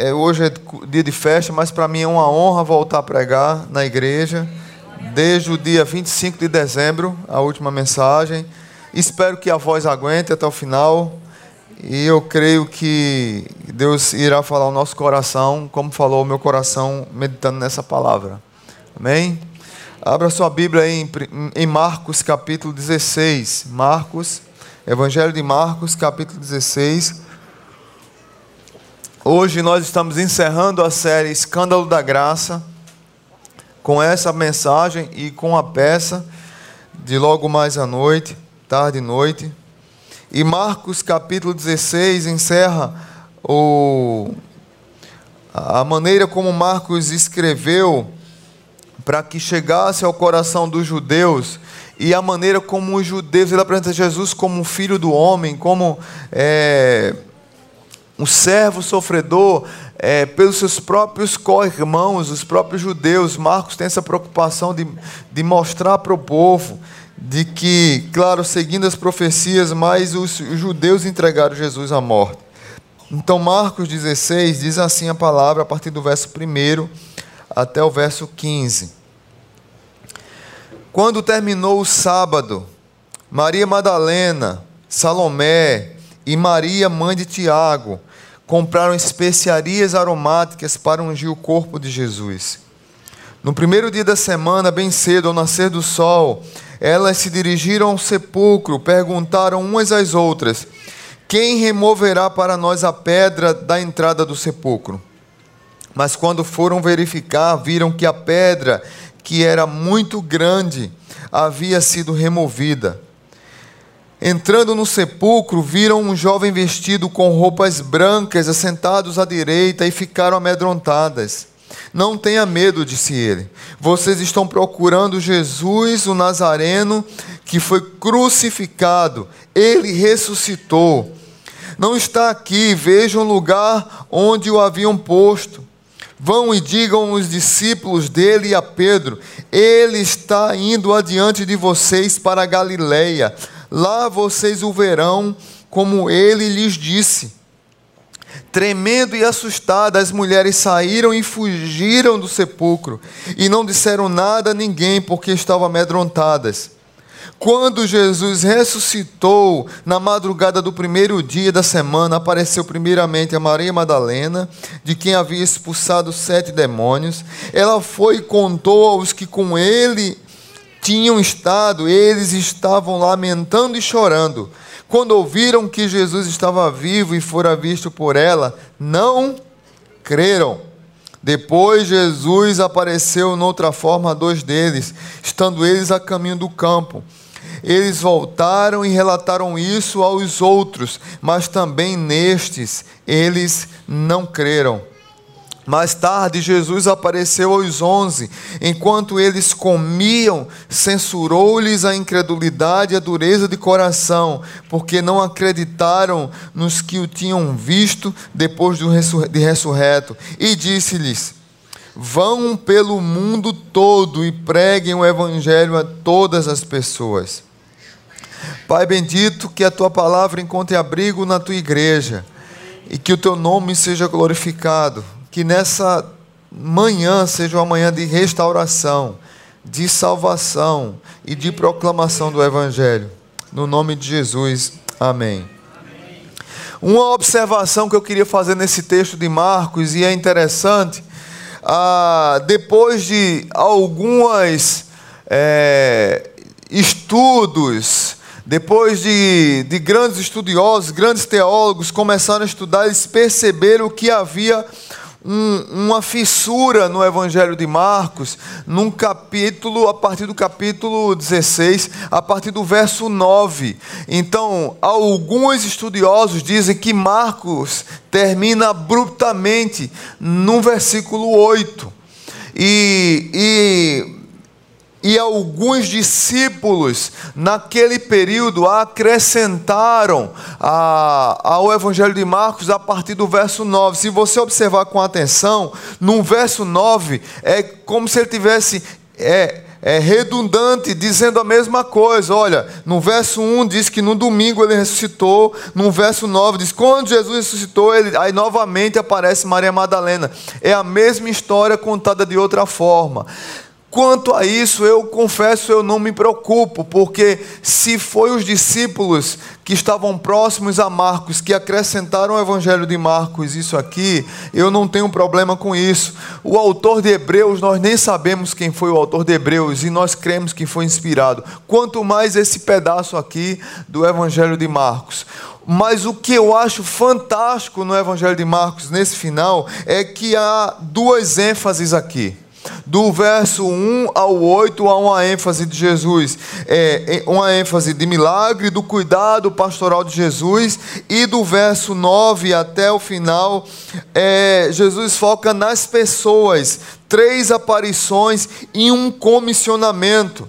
é, hoje é dia de festa, mas para mim é uma honra voltar a pregar na igreja. Desde o dia 25 de dezembro, a última mensagem. Espero que a voz aguente até o final. E eu creio que Deus irá falar o nosso coração, como falou o meu coração meditando nessa palavra. Amém? Abra sua Bíblia em, em Marcos capítulo 16. Marcos, Evangelho de Marcos, capítulo 16. Hoje nós estamos encerrando a série Escândalo da Graça com essa mensagem e com a peça de logo mais à noite, tarde e noite. E Marcos capítulo 16 encerra o, a maneira como Marcos escreveu para que chegasse ao coração dos judeus e a maneira como os judeus, ele apresenta Jesus como um filho do homem, como é, um servo sofredor é, pelos seus próprios co-irmãos, os próprios judeus. Marcos tem essa preocupação de, de mostrar para o povo de que, claro, seguindo as profecias, mas os judeus entregaram Jesus à morte. Então, Marcos 16 diz assim a palavra, a partir do verso 1 até o verso 15. Quando terminou o sábado, Maria Madalena, Salomé e Maria, mãe de Tiago, compraram especiarias aromáticas para ungir o corpo de Jesus. No primeiro dia da semana, bem cedo, ao nascer do sol, elas se dirigiram ao sepulcro, perguntaram umas às outras: Quem removerá para nós a pedra da entrada do sepulcro? Mas quando foram verificar, viram que a pedra, que era muito grande, havia sido removida. Entrando no sepulcro, viram um jovem vestido com roupas brancas, assentados à direita, e ficaram amedrontadas. Não tenha medo, disse ele. Vocês estão procurando Jesus, o Nazareno, que foi crucificado. Ele ressuscitou. Não está aqui, vejam o lugar onde o haviam posto. Vão e digam os discípulos dele e a Pedro: Ele está indo adiante de vocês para a Galileia. Lá vocês o verão, como ele lhes disse. Tremendo e assustada, as mulheres saíram e fugiram do sepulcro, e não disseram nada a ninguém, porque estavam amedrontadas. Quando Jesus ressuscitou na madrugada do primeiro dia da semana, apareceu primeiramente a Maria Madalena, de quem havia expulsado sete demônios. Ela foi e contou aos que com ele tinham estado, eles estavam lamentando e chorando. Quando ouviram que Jesus estava vivo e fora visto por ela, não creram. Depois Jesus apareceu noutra forma a dois deles, estando eles a caminho do campo. Eles voltaram e relataram isso aos outros, mas também nestes eles não creram. Mais tarde, Jesus apareceu aos onze. Enquanto eles comiam, censurou-lhes a incredulidade e a dureza de coração, porque não acreditaram nos que o tinham visto depois de ressurreto. E disse-lhes: Vão pelo mundo todo e preguem o evangelho a todas as pessoas. Pai bendito, que a tua palavra encontre abrigo na tua igreja e que o teu nome seja glorificado que nessa manhã seja uma manhã de restauração, de salvação e de proclamação do Evangelho. No nome de Jesus, amém. Uma observação que eu queria fazer nesse texto de Marcos, e é interessante, ah, depois de algumas é, estudos, depois de, de grandes estudiosos, grandes teólogos começaram a estudar, eles perceberam que havia um, uma fissura no Evangelho de Marcos, num capítulo, a partir do capítulo 16, a partir do verso 9. Então, alguns estudiosos dizem que Marcos termina abruptamente no versículo 8. E, e e alguns discípulos, naquele período, acrescentaram a, ao Evangelho de Marcos a partir do verso 9. Se você observar com atenção, no verso 9, é como se ele tivesse é, é, redundante, dizendo a mesma coisa. Olha, no verso 1 diz que no domingo ele ressuscitou, no verso 9 diz quando Jesus ressuscitou, ele, aí novamente aparece Maria Madalena. É a mesma história contada de outra forma. Quanto a isso, eu confesso, eu não me preocupo, porque se foi os discípulos que estavam próximos a Marcos que acrescentaram o evangelho de Marcos isso aqui, eu não tenho problema com isso. O autor de Hebreus, nós nem sabemos quem foi o autor de Hebreus e nós cremos que foi inspirado. Quanto mais esse pedaço aqui do evangelho de Marcos. Mas o que eu acho fantástico no evangelho de Marcos nesse final é que há duas ênfases aqui. Do verso 1 ao 8 há uma ênfase de Jesus, é, uma ênfase de milagre, do cuidado pastoral de Jesus, e do verso 9 até o final, é, Jesus foca nas pessoas, três aparições e um comissionamento.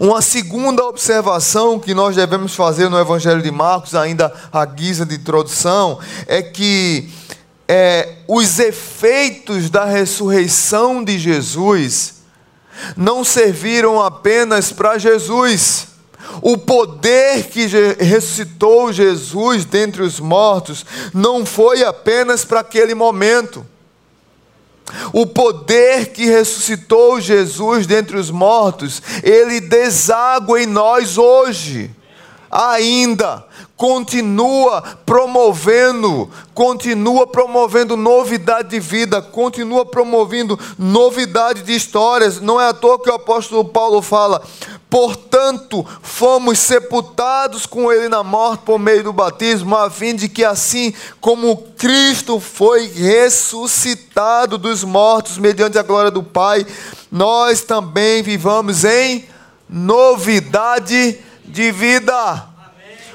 Uma segunda observação que nós devemos fazer no Evangelho de Marcos, ainda à guisa de introdução, é que é, os efeitos da ressurreição de Jesus não serviram apenas para Jesus. O poder que ressuscitou Jesus dentre os mortos não foi apenas para aquele momento. O poder que ressuscitou Jesus dentre os mortos, ele deságua em nós hoje, ainda continua promovendo, continua promovendo novidade de vida, continua promovendo novidade de histórias. Não é à toa que o apóstolo Paulo fala: Portanto, fomos sepultados com ele na morte por meio do batismo, a fim de que assim como Cristo foi ressuscitado dos mortos mediante a glória do Pai, nós também vivamos em novidade de vida.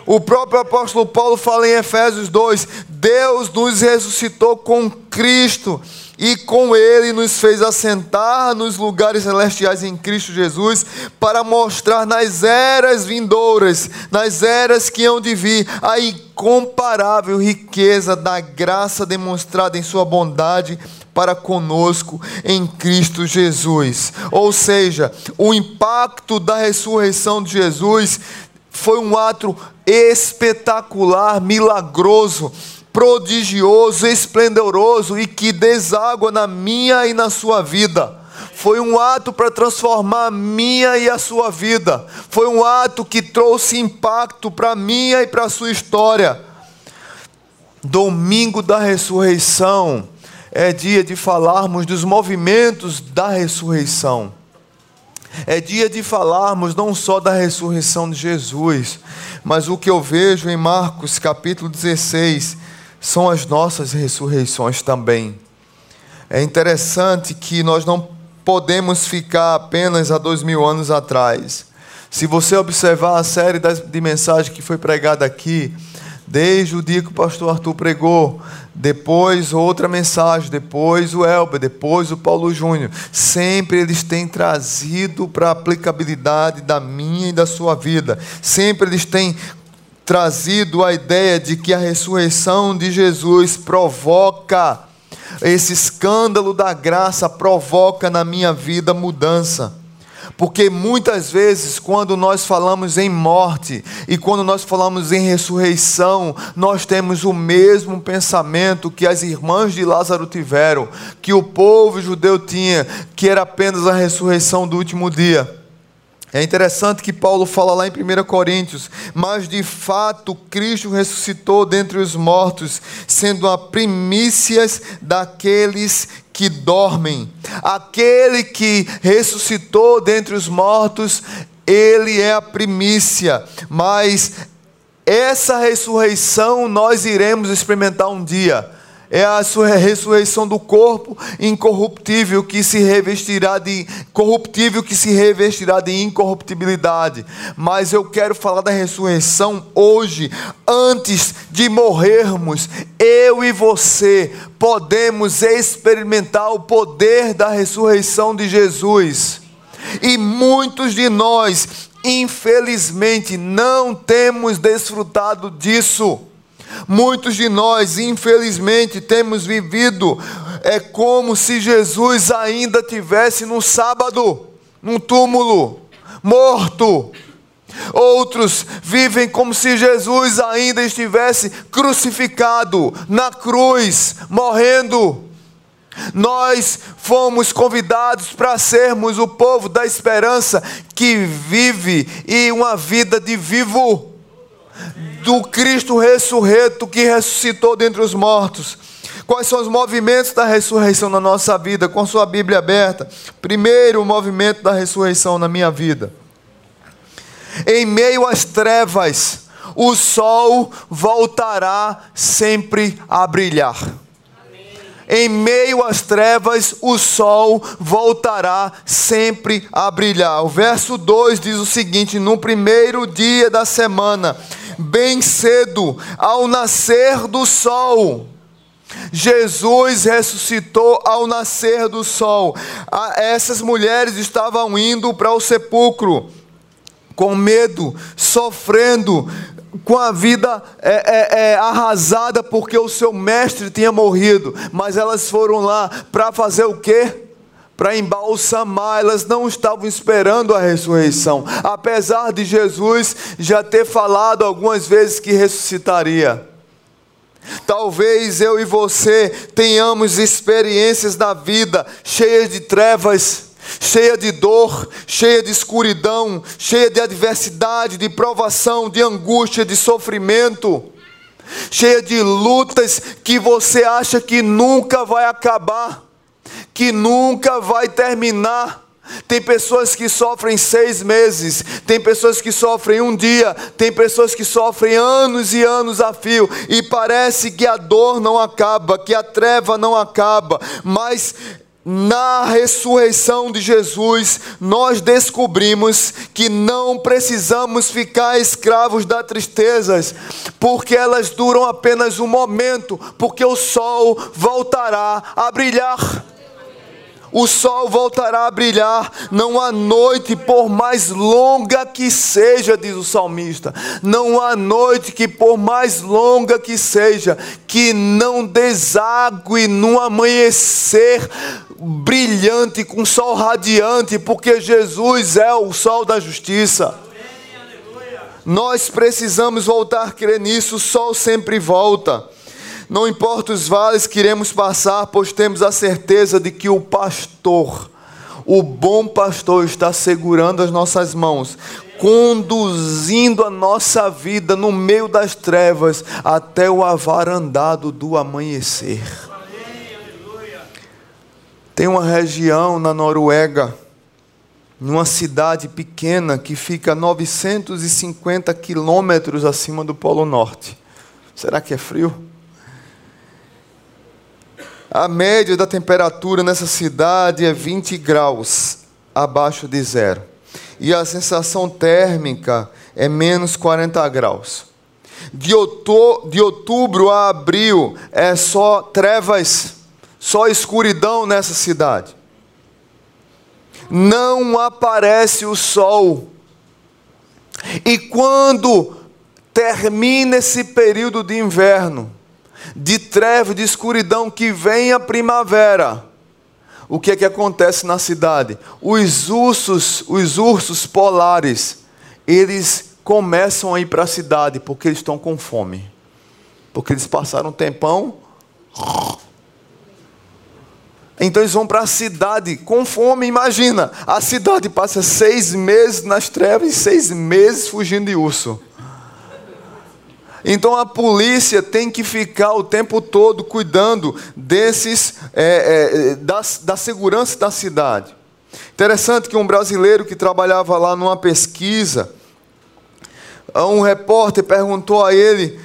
O próprio apóstolo Paulo fala em Efésios 2: Deus nos ressuscitou com Cristo e com Ele nos fez assentar nos lugares celestiais em Cristo Jesus, para mostrar nas eras vindouras, nas eras que hão de vir, a incomparável riqueza da graça demonstrada em Sua bondade para conosco em Cristo Jesus. Ou seja, o impacto da ressurreição de Jesus foi um ato espetacular, milagroso, prodigioso, esplendoroso e que deságua na minha e na sua vida. Foi um ato para transformar a minha e a sua vida. Foi um ato que trouxe impacto para a minha e para a sua história. Domingo da ressurreição é dia de falarmos dos movimentos da ressurreição. É dia de falarmos não só da ressurreição de Jesus, mas o que eu vejo em Marcos capítulo 16 são as nossas ressurreições também. É interessante que nós não podemos ficar apenas há dois mil anos atrás. Se você observar a série de mensagens que foi pregada aqui, desde o dia que o pastor Arthur pregou, depois outra mensagem, depois o Elber, depois o Paulo Júnior. Sempre eles têm trazido para a aplicabilidade da minha e da sua vida. Sempre eles têm trazido a ideia de que a ressurreição de Jesus provoca esse escândalo da graça provoca na minha vida mudança. Porque muitas vezes, quando nós falamos em morte e quando nós falamos em ressurreição, nós temos o mesmo pensamento que as irmãs de Lázaro tiveram, que o povo judeu tinha, que era apenas a ressurreição do último dia. É interessante que Paulo fala lá em 1 Coríntios, mas de fato Cristo ressuscitou dentre os mortos, sendo a primícias daqueles que dormem. Aquele que ressuscitou dentre os mortos, ele é a primícia, mas essa ressurreição nós iremos experimentar um dia é a ressurreição do corpo incorruptível que se revestirá de corruptível que se revestirá de incorruptibilidade. Mas eu quero falar da ressurreição hoje, antes de morrermos. Eu e você podemos experimentar o poder da ressurreição de Jesus. E muitos de nós, infelizmente, não temos desfrutado disso. Muitos de nós, infelizmente, temos vivido é como se Jesus ainda tivesse no sábado. num túmulo, morto. Outros vivem como se Jesus ainda estivesse crucificado na cruz, morrendo. Nós fomos convidados para sermos o povo da esperança que vive e uma vida de vivo do Cristo ressurreto que ressuscitou dentre os mortos. Quais são os movimentos da ressurreição na nossa vida? Com sua Bíblia aberta. Primeiro, movimento da ressurreição na minha vida. Em meio às trevas, o sol voltará sempre a brilhar. Em meio às trevas, o sol voltará sempre a brilhar. O verso 2 diz o seguinte: No primeiro dia da semana, bem cedo, ao nascer do sol, Jesus ressuscitou ao nascer do sol. Essas mulheres estavam indo para o sepulcro, com medo, sofrendo, com a vida é, é, é, arrasada porque o seu mestre tinha morrido. Mas elas foram lá para fazer o quê? Para embalsamar, elas não estavam esperando a ressurreição, apesar de Jesus já ter falado algumas vezes que ressuscitaria. Talvez eu e você tenhamos experiências na vida cheias de trevas, cheia de dor, cheia de escuridão, cheia de adversidade, de provação, de angústia, de sofrimento, cheia de lutas que você acha que nunca vai acabar, que nunca vai terminar. Tem pessoas que sofrem seis meses, tem pessoas que sofrem um dia, tem pessoas que sofrem anos e anos a fio, e parece que a dor não acaba, que a treva não acaba, mas na ressurreição de Jesus, nós descobrimos que não precisamos ficar escravos das tristezas, porque elas duram apenas um momento, porque o sol voltará a brilhar o sol voltará a brilhar, não há noite, por mais longa que seja, diz o salmista, não há noite que, por mais longa que seja, que não desague no amanhecer brilhante, com sol radiante, porque Jesus é o sol da justiça. Nós precisamos voltar a crer nisso, o sol sempre volta. Não importa os vales que iremos passar, pois temos a certeza de que o pastor, o bom pastor, está segurando as nossas mãos, conduzindo a nossa vida no meio das trevas até o avarandado do amanhecer. Tem uma região na Noruega, numa cidade pequena que fica a 950 quilômetros acima do Polo Norte. Será que é frio? A média da temperatura nessa cidade é 20 graus abaixo de zero. E a sensação térmica é menos 40 graus. De, de outubro a abril é só trevas, só escuridão nessa cidade. Não aparece o sol. E quando termina esse período de inverno, de treva, de escuridão, que vem a primavera. O que é que acontece na cidade? Os ursos, os ursos polares, eles começam a ir para a cidade porque eles estão com fome. Porque eles passaram um tempão. Então eles vão para a cidade com fome. Imagina, a cidade passa seis meses nas trevas e seis meses fugindo de urso. Então a polícia tem que ficar o tempo todo cuidando desses é, é, da, da segurança da cidade. Interessante que um brasileiro que trabalhava lá numa pesquisa, um repórter perguntou a ele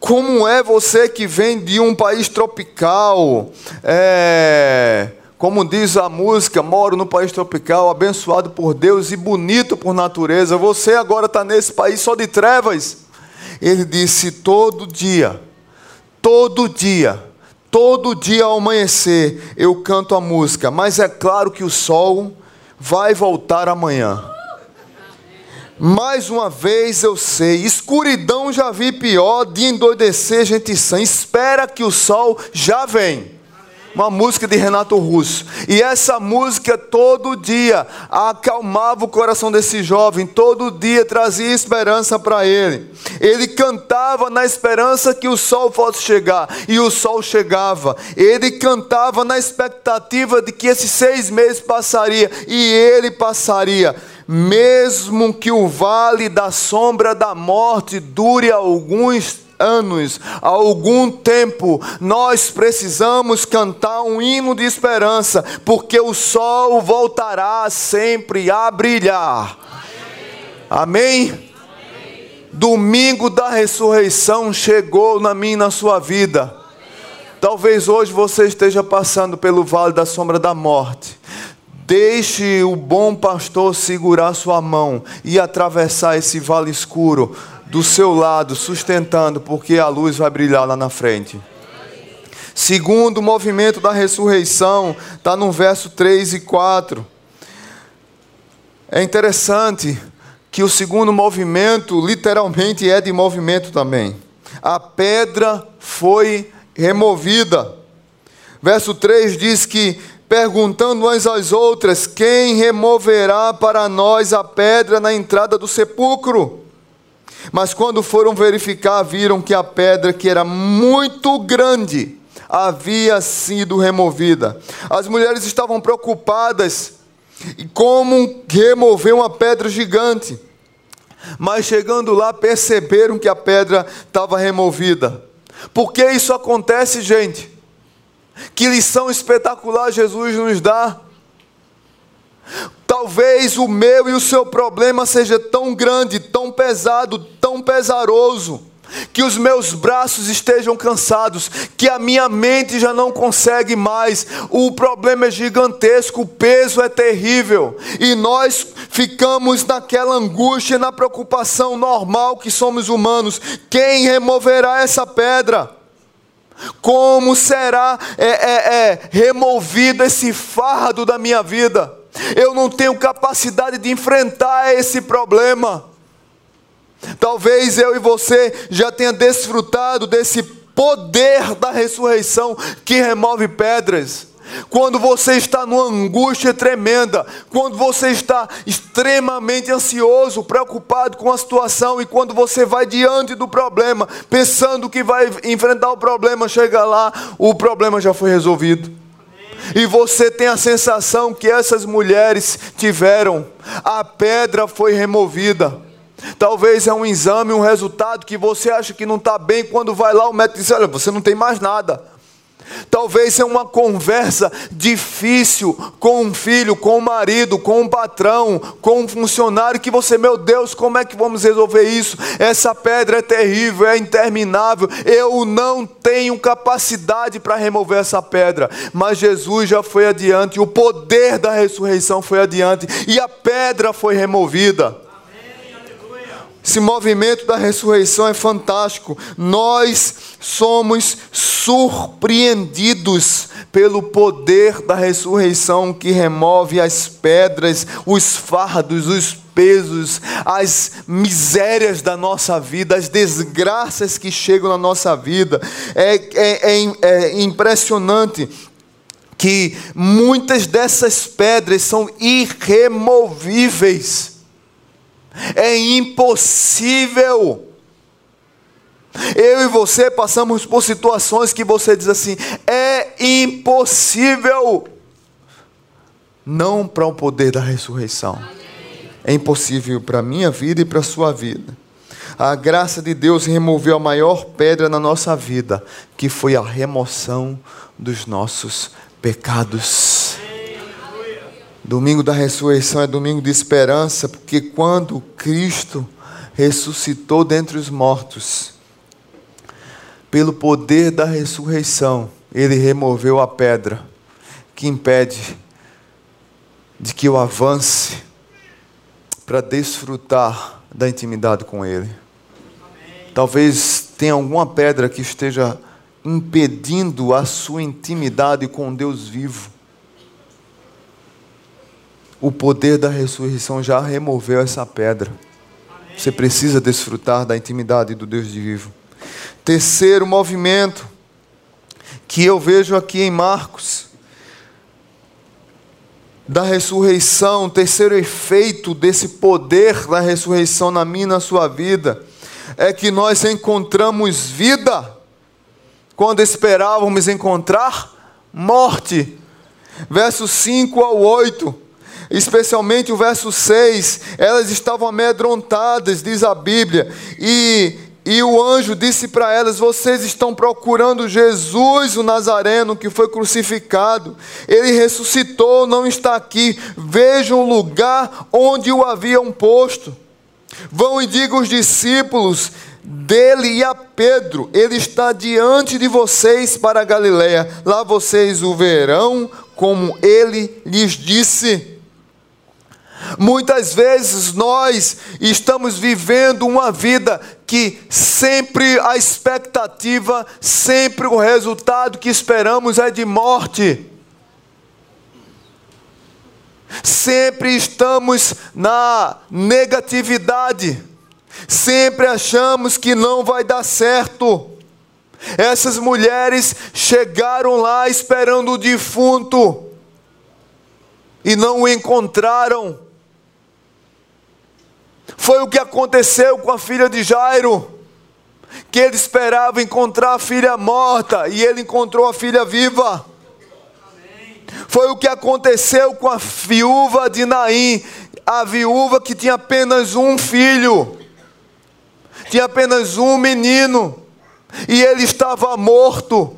como é você que vem de um país tropical, é, como diz a música, moro no país tropical, abençoado por Deus e bonito por natureza. Você agora está nesse país só de trevas. Ele disse: todo dia, todo dia, todo dia ao amanhecer eu canto a música, mas é claro que o sol vai voltar amanhã. Mais uma vez eu sei, escuridão já vi pior, de endoidecer gente sã. Espera que o sol já vem. Uma música de Renato Russo. E essa música todo dia acalmava o coração desse jovem, todo dia trazia esperança para ele. Ele cantava na esperança que o sol fosse chegar, e o sol chegava. Ele cantava na expectativa de que esses seis meses passaria, e ele passaria mesmo que o vale da sombra da morte dure alguns anos, algum tempo, nós precisamos cantar um hino de esperança, porque o sol voltará sempre a brilhar. Amém? Amém? Domingo da ressurreição chegou na minha e na sua vida. Talvez hoje você esteja passando pelo vale da sombra da morte. Deixe o bom pastor segurar sua mão e atravessar esse vale escuro do seu lado, sustentando, porque a luz vai brilhar lá na frente. Segundo o movimento da ressurreição, está no verso 3 e 4. É interessante que o segundo movimento, literalmente, é de movimento também. A pedra foi removida. Verso 3 diz que, perguntando umas às outras: Quem removerá para nós a pedra na entrada do sepulcro? Mas quando foram verificar, viram que a pedra, que era muito grande, havia sido removida. As mulheres estavam preocupadas em como remover uma pedra gigante. Mas chegando lá, perceberam que a pedra estava removida. Por que isso acontece, gente? Que lição espetacular Jesus nos dá. Talvez o meu e o seu problema seja tão grande, tão pesado, tão pesaroso, que os meus braços estejam cansados, que a minha mente já não consegue mais. O problema é gigantesco, o peso é terrível, e nós ficamos naquela angústia, na preocupação normal que somos humanos. Quem removerá essa pedra? Como será é, é, é, removido esse fardo da minha vida? Eu não tenho capacidade de enfrentar esse problema. Talvez eu e você já tenha desfrutado desse poder da ressurreição que remove pedras. Quando você está numa angústia tremenda, quando você está extremamente ansioso, preocupado com a situação, e quando você vai diante do problema, pensando que vai enfrentar o problema, chega lá, o problema já foi resolvido e você tem a sensação que essas mulheres tiveram, a pedra foi removida. Talvez é um exame, um resultado que você acha que não está bem, quando vai lá o médico diz: Olha, você não tem mais nada. Talvez é uma conversa difícil com um filho, com um marido, com um patrão, com um funcionário que você, meu Deus, como é que vamos resolver isso? Essa pedra é terrível, é interminável. Eu não tenho capacidade para remover essa pedra, mas Jesus já foi adiante, o poder da ressurreição foi adiante e a pedra foi removida. Esse movimento da ressurreição é fantástico. Nós somos surpreendidos pelo poder da ressurreição que remove as pedras, os fardos, os pesos, as misérias da nossa vida, as desgraças que chegam na nossa vida. É, é, é, é impressionante que muitas dessas pedras são irremovíveis é impossível. Eu e você passamos por situações que você diz assim: é impossível. Não para o poder da ressurreição. É impossível para a minha vida e para a sua vida. A graça de Deus removeu a maior pedra na nossa vida, que foi a remoção dos nossos pecados. Domingo da ressurreição é domingo de esperança, porque quando Cristo ressuscitou dentre os mortos, pelo poder da ressurreição, ele removeu a pedra que impede de que eu avance para desfrutar da intimidade com Ele. Talvez tenha alguma pedra que esteja impedindo a sua intimidade com Deus vivo o poder da ressurreição já removeu essa pedra. Você precisa desfrutar da intimidade do Deus de vivo. Terceiro movimento que eu vejo aqui em Marcos, da ressurreição, terceiro efeito desse poder da ressurreição na minha e na sua vida, é que nós encontramos vida quando esperávamos encontrar morte. Versos 5 ao 8, especialmente o verso 6, elas estavam amedrontadas, diz a Bíblia, e e o anjo disse para elas: Vocês estão procurando Jesus, o Nazareno, que foi crucificado. Ele ressuscitou, não está aqui. Vejam o lugar onde o haviam posto. Vão e digam aos discípulos dele e a Pedro: Ele está diante de vocês para a Galiléia. Lá vocês o verão, como ele lhes disse. Muitas vezes nós estamos vivendo uma vida que sempre a expectativa, sempre o resultado que esperamos é de morte. Sempre estamos na negatividade, sempre achamos que não vai dar certo. Essas mulheres chegaram lá esperando o defunto e não o encontraram. Foi o que aconteceu com a filha de Jairo, que ele esperava encontrar a filha morta e ele encontrou a filha viva. Foi o que aconteceu com a viúva de Naim, a viúva que tinha apenas um filho, tinha apenas um menino, e ele estava morto.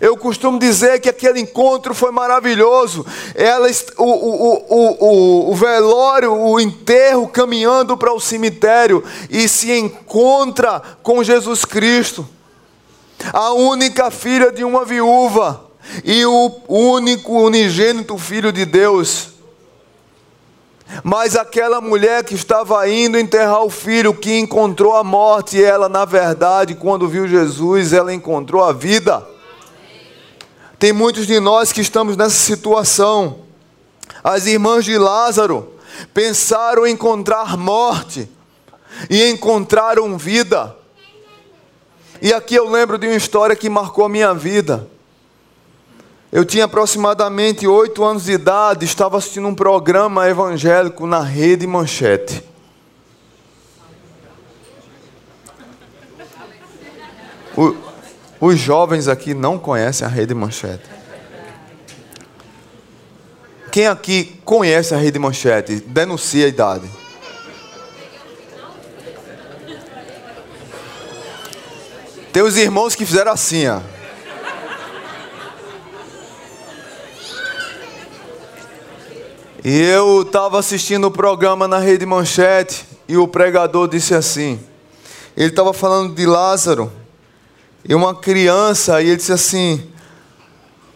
Eu costumo dizer que aquele encontro foi maravilhoso. Ela, o, o, o, o, velório, o enterro, caminhando para o cemitério e se encontra com Jesus Cristo, a única filha de uma viúva e o único unigênito filho de Deus. Mas aquela mulher que estava indo enterrar o filho, que encontrou a morte, ela, na verdade, quando viu Jesus, ela encontrou a vida. Tem muitos de nós que estamos nessa situação. As irmãs de Lázaro pensaram em encontrar morte e encontraram vida. E aqui eu lembro de uma história que marcou a minha vida. Eu tinha aproximadamente oito anos de idade, estava assistindo um programa evangélico na Rede Manchete. O, os jovens aqui não conhecem a Rede Manchete. Quem aqui conhece a Rede Manchete, denuncia a idade. Tem os irmãos que fizeram assim, ó. E eu estava assistindo o programa na Rede Manchete e o pregador disse assim: ele estava falando de Lázaro e uma criança, e ele disse assim: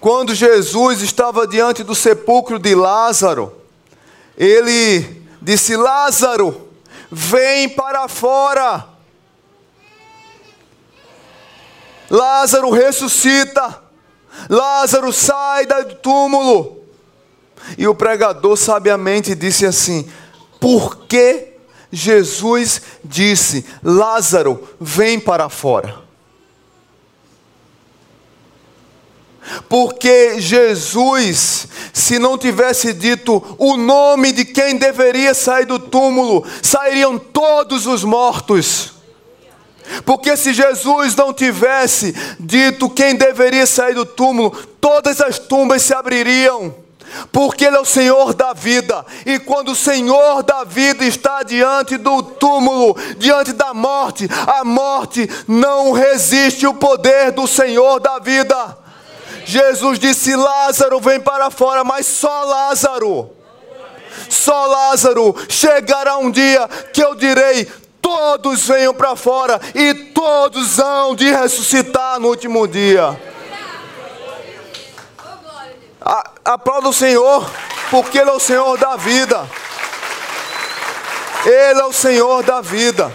quando Jesus estava diante do sepulcro de Lázaro, ele disse: Lázaro, vem para fora. Lázaro ressuscita. Lázaro sai do túmulo. E o pregador sabiamente disse assim: Por que Jesus disse: Lázaro, vem para fora? Porque Jesus, se não tivesse dito o nome de quem deveria sair do túmulo, sairiam todos os mortos. Porque se Jesus não tivesse dito quem deveria sair do túmulo, todas as tumbas se abririam. Porque Ele é o Senhor da vida, e quando o Senhor da vida está diante do túmulo, diante da morte, a morte não resiste o poder do Senhor da vida. Jesus disse: Lázaro, vem para fora, mas só Lázaro. Só Lázaro chegará um dia que eu direi: todos venham para fora e todos hão de ressuscitar no último dia. Aplauda o Senhor, porque Ele é o Senhor da vida. Ele é o Senhor da vida.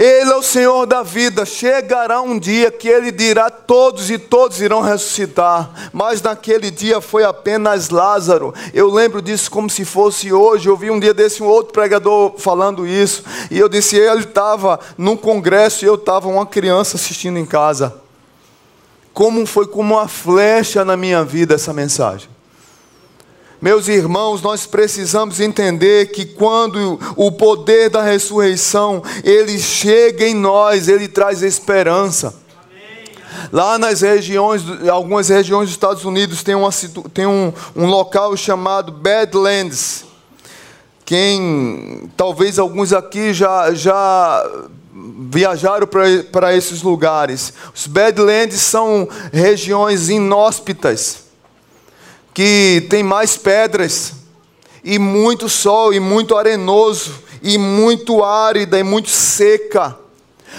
Ele é o Senhor da vida. Chegará um dia que ele dirá: todos e todos irão ressuscitar. Mas naquele dia foi apenas Lázaro. Eu lembro disso como se fosse hoje. Eu vi um dia desse um outro pregador falando isso. E eu disse: ele estava num congresso e eu estava uma criança assistindo em casa. como foi como uma flecha na minha vida essa mensagem. Meus irmãos, nós precisamos entender que quando o poder da ressurreição ele chega em nós, ele traz esperança. Lá nas regiões, algumas regiões dos Estados Unidos tem, uma, tem um, um local chamado Badlands. Quem, talvez alguns aqui já, já viajaram para esses lugares. Os Badlands são regiões inóspitas que tem mais pedras, e muito sol, e muito arenoso, e muito árida, e muito seca.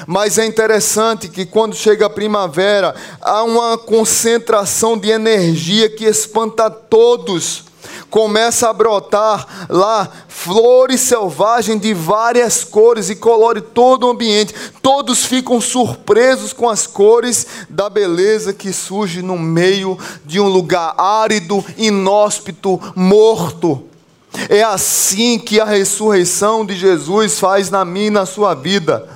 Mas é interessante que quando chega a primavera, há uma concentração de energia que espanta todos começa a brotar lá flores selvagens de várias cores e colore todo o ambiente. Todos ficam surpresos com as cores da beleza que surge no meio de um lugar árido, inóspito, morto. É assim que a ressurreição de Jesus faz na minha e na sua vida.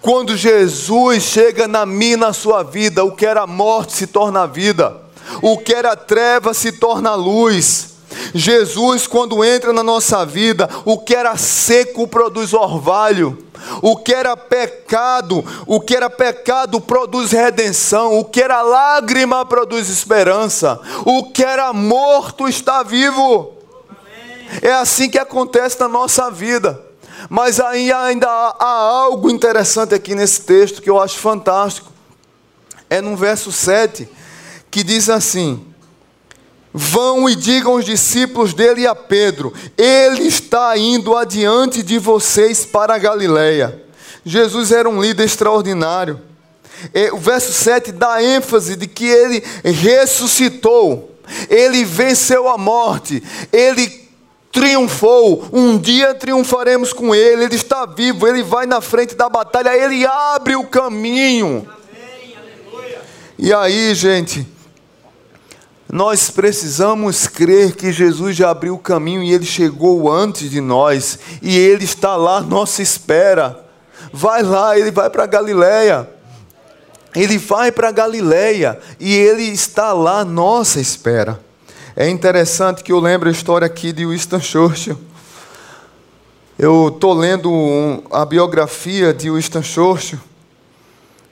Quando Jesus chega na minha e na sua vida, o que era morte se torna vida, o que era treva se torna luz. Jesus, quando entra na nossa vida, o que era seco produz orvalho. O que era pecado, o que era pecado produz redenção, o que era lágrima produz esperança, o que era morto está vivo. É assim que acontece na nossa vida. Mas aí ainda há algo interessante aqui nesse texto que eu acho fantástico. É no verso 7 que diz assim: Vão e digam aos discípulos dele e a Pedro: Ele está indo adiante de vocês para a Galileia. Jesus era um líder extraordinário. O verso 7 dá ênfase de que ele ressuscitou, ele venceu a morte, ele triunfou. Um dia triunfaremos com ele, ele está vivo, ele vai na frente da batalha, ele abre o caminho. Amém, e aí, gente nós precisamos crer que Jesus já abriu o caminho e ele chegou antes de nós, e ele está lá à nossa espera. Vai lá, ele vai para Galiléia. Ele vai para Galiléia e ele está lá à nossa espera. É interessante que eu lembro a história aqui de Winston Churchill. Eu estou lendo a biografia de Winston Churchill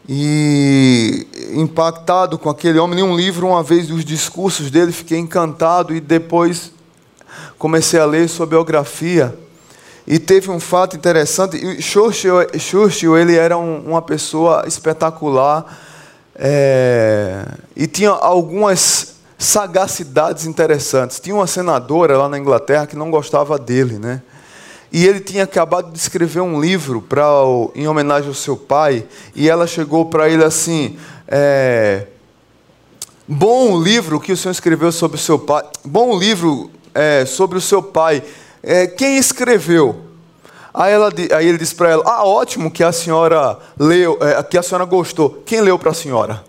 e impactado com aquele homem. Li um livro uma vez dos discursos dele, fiquei encantado e depois comecei a ler sua biografia. E teve um fato interessante. Churchill, Churchill ele era um, uma pessoa espetacular é, e tinha algumas sagacidades interessantes. Tinha uma senadora lá na Inglaterra que não gostava dele, né? E ele tinha acabado de escrever um livro para em homenagem ao seu pai, e ela chegou para ele assim: é, Bom o livro que o senhor escreveu sobre o seu pai. Bom o livro é, sobre o seu pai. É, quem escreveu? Aí, ela, aí ele disse para ela: Ah, ótimo que a senhora leu, é, que a senhora gostou. Quem leu para a senhora?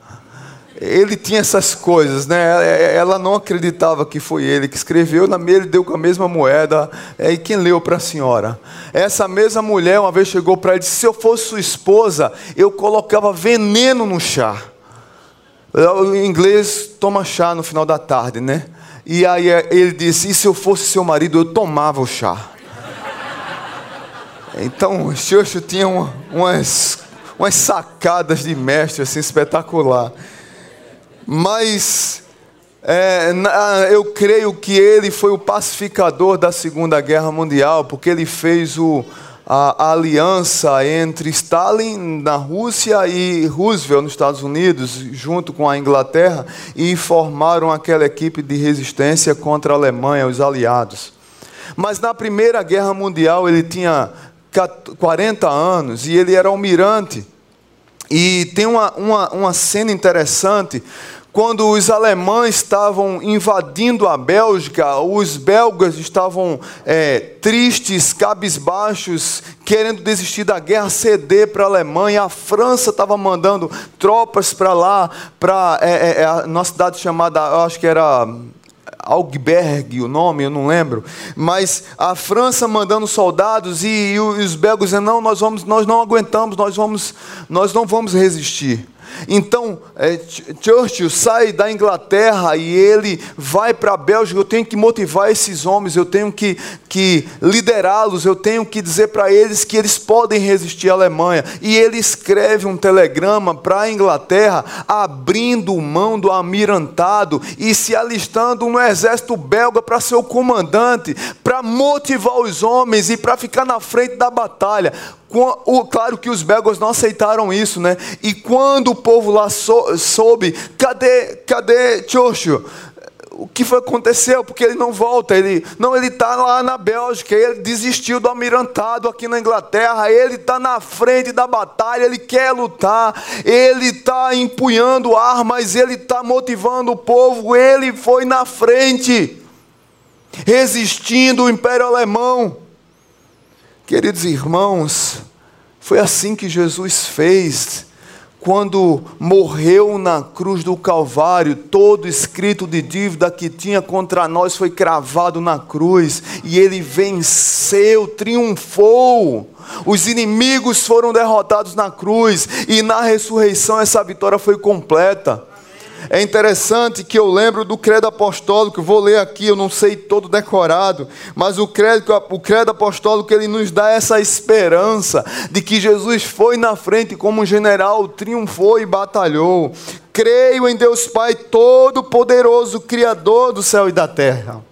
Ele tinha essas coisas, né? Ela não acreditava que foi ele que escreveu, na ele deu com a mesma moeda. É, e quem leu para a senhora? Essa mesma mulher uma vez chegou para ele e disse: Se eu fosse sua esposa, eu colocava veneno no chá. Em inglês, toma chá no final da tarde, né? E aí é, ele disse: E se eu fosse seu marido, eu tomava o chá. Então, Xoxo tinha umas, umas sacadas de mestre assim espetacular. Mas é, eu creio que ele foi o pacificador da Segunda Guerra Mundial, porque ele fez o, a, a, aliança entre Stalin na Rússia e Roosevelt nos Estados Unidos, junto com a Inglaterra, e formaram aquela equipe de resistência contra a Alemanha, os aliados. Mas na Primeira Guerra Mundial ele tinha 40 anos e ele era almirante. E tem uma, uma, uma cena interessante quando os alemães estavam invadindo a Bélgica, os belgas estavam é, tristes, cabisbaixos, querendo desistir da guerra, ceder para a Alemanha. A França estava mandando tropas para lá, para é, é, é nossa cidade chamada, eu acho que era Augsburg, o nome, eu não lembro, mas a França mandando soldados e, e os belgas dizendo: não, nós vamos, nós não aguentamos, nós vamos, nós não vamos resistir. Então, é, Churchill sai da Inglaterra e ele vai para a Bélgica. Eu tenho que motivar esses homens, eu tenho que, que liderá-los, eu tenho que dizer para eles que eles podem resistir à Alemanha. E ele escreve um telegrama para a Inglaterra, abrindo mão do almirantado e se alistando no exército belga para ser o comandante, para motivar os homens e para ficar na frente da batalha. Claro que os belgas não aceitaram isso, né? E quando o povo lá soube, cadê, cadê Churchill? O que foi aconteceu? Porque ele não volta, ele não, ele está lá na Bélgica, ele desistiu do almirantado aqui na Inglaterra, ele está na frente da batalha, ele quer lutar, ele está empunhando armas, ele está motivando o povo, ele foi na frente, resistindo o Império Alemão. Queridos irmãos, foi assim que Jesus fez quando morreu na cruz do Calvário, todo escrito de dívida que tinha contra nós foi cravado na cruz, e ele venceu, triunfou. Os inimigos foram derrotados na cruz, e na ressurreição essa vitória foi completa. É interessante que eu lembro do credo apostólico, vou ler aqui, eu não sei todo decorado, mas o credo, o credo apostólico ele nos dá essa esperança de que Jesus foi na frente como um general, triunfou e batalhou. Creio em Deus Pai Todo-Poderoso, Criador do céu e da terra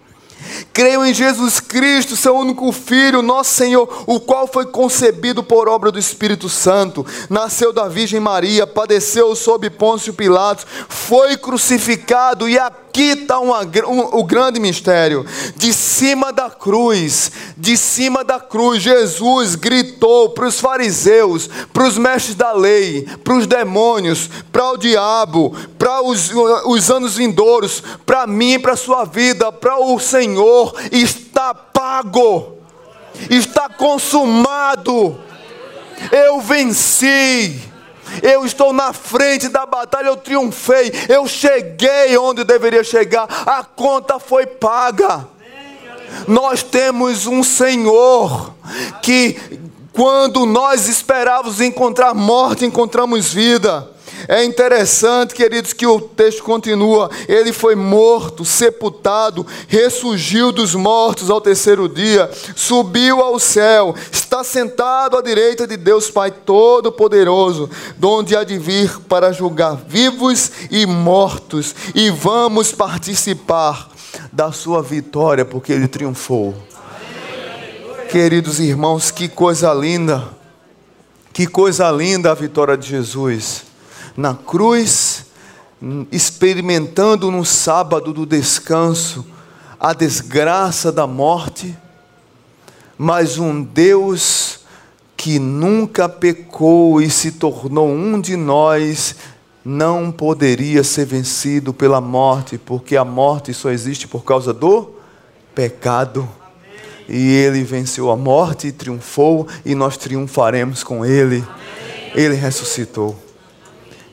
Creio em Jesus Cristo, seu único Filho, nosso Senhor, o qual foi concebido por obra do Espírito Santo, nasceu da Virgem Maria, padeceu sob Pôncio Pilatos, foi crucificado e aqui está um, um, o grande mistério. De cima da cruz, de cima da cruz, Jesus gritou para os fariseus, para os mestres da lei, para os demônios, para o diabo, para os, os anos vindouros, para mim para a sua vida, para o Senhor, está pago, está consumado. Eu venci eu estou na frente da batalha, eu triunfei, eu cheguei onde deveria chegar, a conta foi paga. Nós temos um Senhor que, quando nós esperávamos encontrar morte, encontramos vida. É interessante, queridos, que o texto continua. Ele foi morto, sepultado, ressurgiu dos mortos ao terceiro dia, subiu ao céu, está sentado à direita de Deus Pai Todo-Poderoso, donde há de vir para julgar vivos e mortos, e vamos participar da sua vitória, porque ele triunfou. Queridos irmãos, que coisa linda, que coisa linda a vitória de Jesus na cruz, experimentando no sábado do descanso a desgraça da morte, mas um Deus que nunca pecou e se tornou um de nós, não poderia ser vencido pela morte, porque a morte só existe por causa do pecado. E ele venceu a morte e triunfou, e nós triunfaremos com ele. Ele ressuscitou.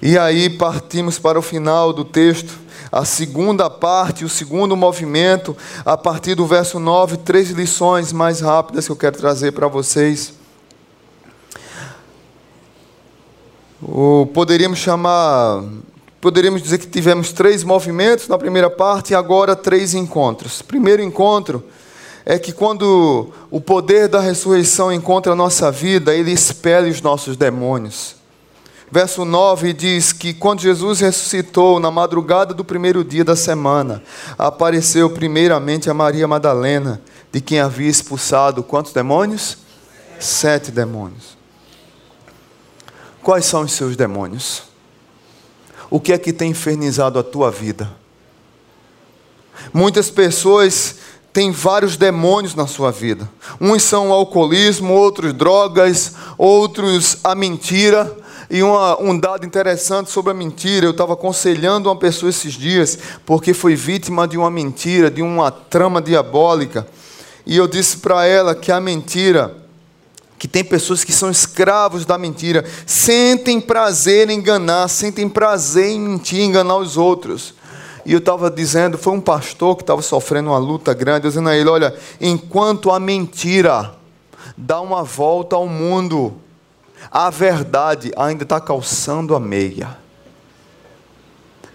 E aí partimos para o final do texto, a segunda parte, o segundo movimento, a partir do verso 9, três lições mais rápidas que eu quero trazer para vocês. O, poderíamos chamar, poderíamos dizer que tivemos três movimentos na primeira parte e agora três encontros. Primeiro encontro é que quando o poder da ressurreição encontra a nossa vida, ele expele os nossos demônios. Verso 9 diz que quando Jesus ressuscitou na madrugada do primeiro dia da semana, apareceu primeiramente a Maria Madalena, de quem havia expulsado quantos demônios? Sete demônios. Quais são os seus demônios? O que é que tem infernizado a tua vida? Muitas pessoas têm vários demônios na sua vida. Uns são o alcoolismo, outros drogas, outros a mentira, e uma, um dado interessante sobre a mentira, eu estava aconselhando uma pessoa esses dias, porque foi vítima de uma mentira, de uma trama diabólica. E eu disse para ela que a mentira, que tem pessoas que são escravos da mentira, sentem prazer em enganar, sentem prazer em mentir, enganar os outros. E eu estava dizendo, foi um pastor que estava sofrendo uma luta grande, dizendo a ele: olha, enquanto a mentira dá uma volta ao mundo, a verdade ainda está calçando a meia.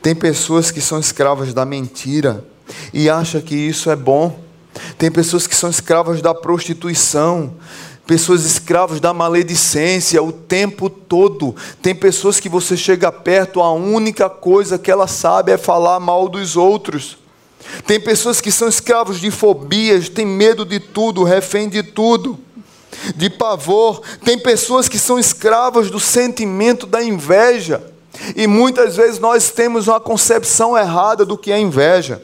Tem pessoas que são escravas da mentira e acham que isso é bom. Tem pessoas que são escravas da prostituição, pessoas escravas da maledicência o tempo todo. Tem pessoas que você chega perto, a única coisa que ela sabe é falar mal dos outros. Tem pessoas que são escravos de fobias, tem medo de tudo, refém de tudo, de pavor. Tem pessoas que são escravas do sentimento da inveja. E muitas vezes nós temos uma concepção errada do que é inveja.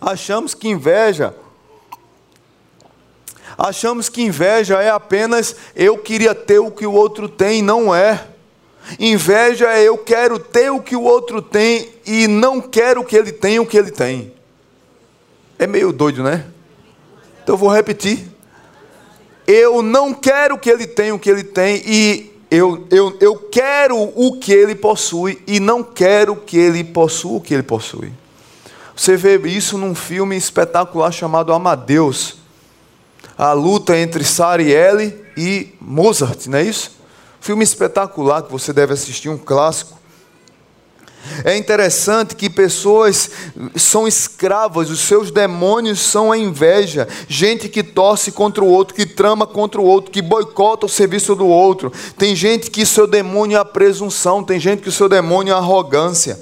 Achamos que inveja Achamos que inveja é apenas eu queria ter o que o outro tem, não é. Inveja é eu quero ter o que o outro tem e não quero que ele tenha o que ele tem. É meio doido, né? Então eu vou repetir. Eu não quero que ele tenha o que ele tem e eu, eu, eu quero o que ele possui e não quero que ele possua o que ele possui. Você vê isso num filme espetacular chamado Amadeus a luta entre Sarielle e Mozart, não é isso? Filme espetacular que você deve assistir, um clássico. É interessante que pessoas são escravas, os seus demônios são a inveja, gente que torce contra o outro, que trama contra o outro, que boicota o serviço do outro. Tem gente que seu demônio é a presunção, tem gente que o seu demônio é a arrogância.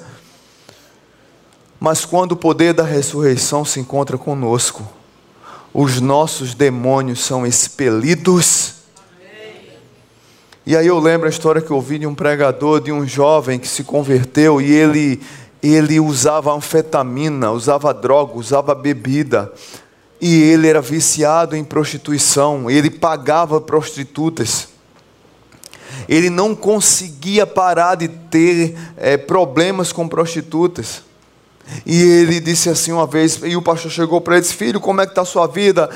Mas quando o poder da ressurreição se encontra conosco, os nossos demônios são expelidos. E aí eu lembro a história que eu ouvi de um pregador, de um jovem que se converteu e ele, ele usava anfetamina, usava droga, usava bebida. E ele era viciado em prostituição, ele pagava prostitutas. Ele não conseguia parar de ter é, problemas com prostitutas. E ele disse assim uma vez, e o pastor chegou para ele e disse: Filho, como é que está a sua vida?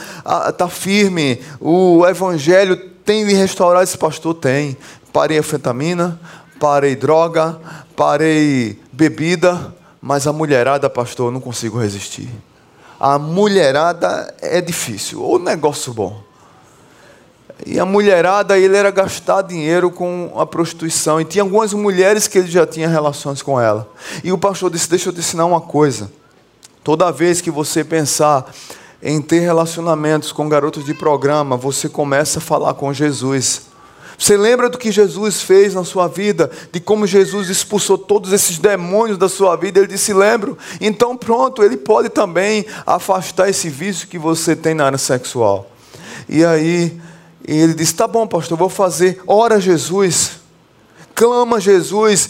Está ah, firme? O evangelho tem lhe restaurado? Esse pastor tem. Parei anfetamina, parei droga, parei bebida, mas a mulherada, pastor, eu não consigo resistir. A mulherada é difícil, o negócio bom. E a mulherada, ele era gastar dinheiro com a prostituição. E tinha algumas mulheres que ele já tinha relações com ela. E o pastor disse: Deixa eu te ensinar uma coisa. Toda vez que você pensar em ter relacionamentos com garotos de programa, você começa a falar com Jesus. Você lembra do que Jesus fez na sua vida, de como Jesus expulsou todos esses demônios da sua vida? Ele disse: Lembro. Então, pronto, ele pode também afastar esse vício que você tem na área sexual. E aí, ele disse: Tá bom, pastor, vou fazer. Ora, Jesus, clama Jesus,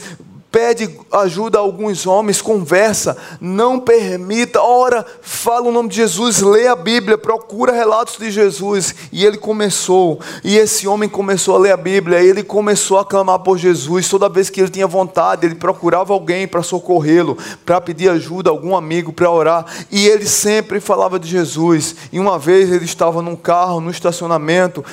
pede ajuda a alguns homens, conversa, não permita, ora, fala o nome de Jesus, lê a Bíblia, procura relatos de Jesus. E ele começou, e esse homem começou a ler a Bíblia, ele começou a clamar por Jesus. Toda vez que ele tinha vontade, ele procurava alguém para socorrê-lo, para pedir ajuda, algum amigo para orar, e ele sempre falava de Jesus. E uma vez ele estava num carro, no estacionamento,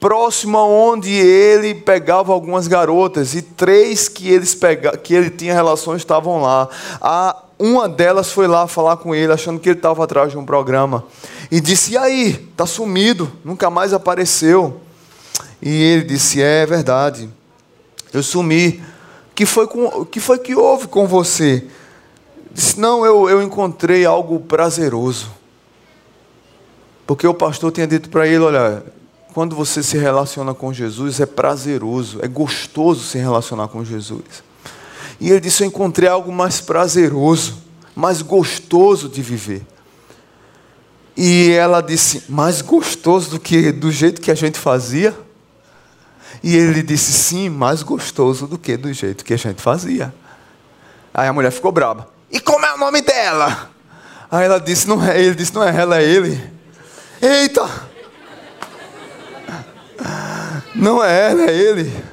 próximo aonde ele pegava algumas garotas e três que eles pega, que ele tinha relações estavam lá. A uma delas foi lá falar com ele, achando que ele estava atrás de um programa e disse: "E aí, tá sumido, nunca mais apareceu". E ele disse: "É verdade. Eu sumi. Que foi com, que foi que houve com você?" Disse: "Não, eu, eu encontrei algo prazeroso." Porque o pastor tinha dito para ele: Olha, quando você se relaciona com Jesus, é prazeroso, é gostoso se relacionar com Jesus. E ele disse: Eu encontrei algo mais prazeroso, mais gostoso de viver. E ela disse: Mais gostoso do que do jeito que a gente fazia? E ele disse: Sim, mais gostoso do que do jeito que a gente fazia. Aí a mulher ficou brava. E como é o nome dela? Aí ela disse: Não é ele, disse: Não é ela, é ele. Eita! Não é ela, é ele.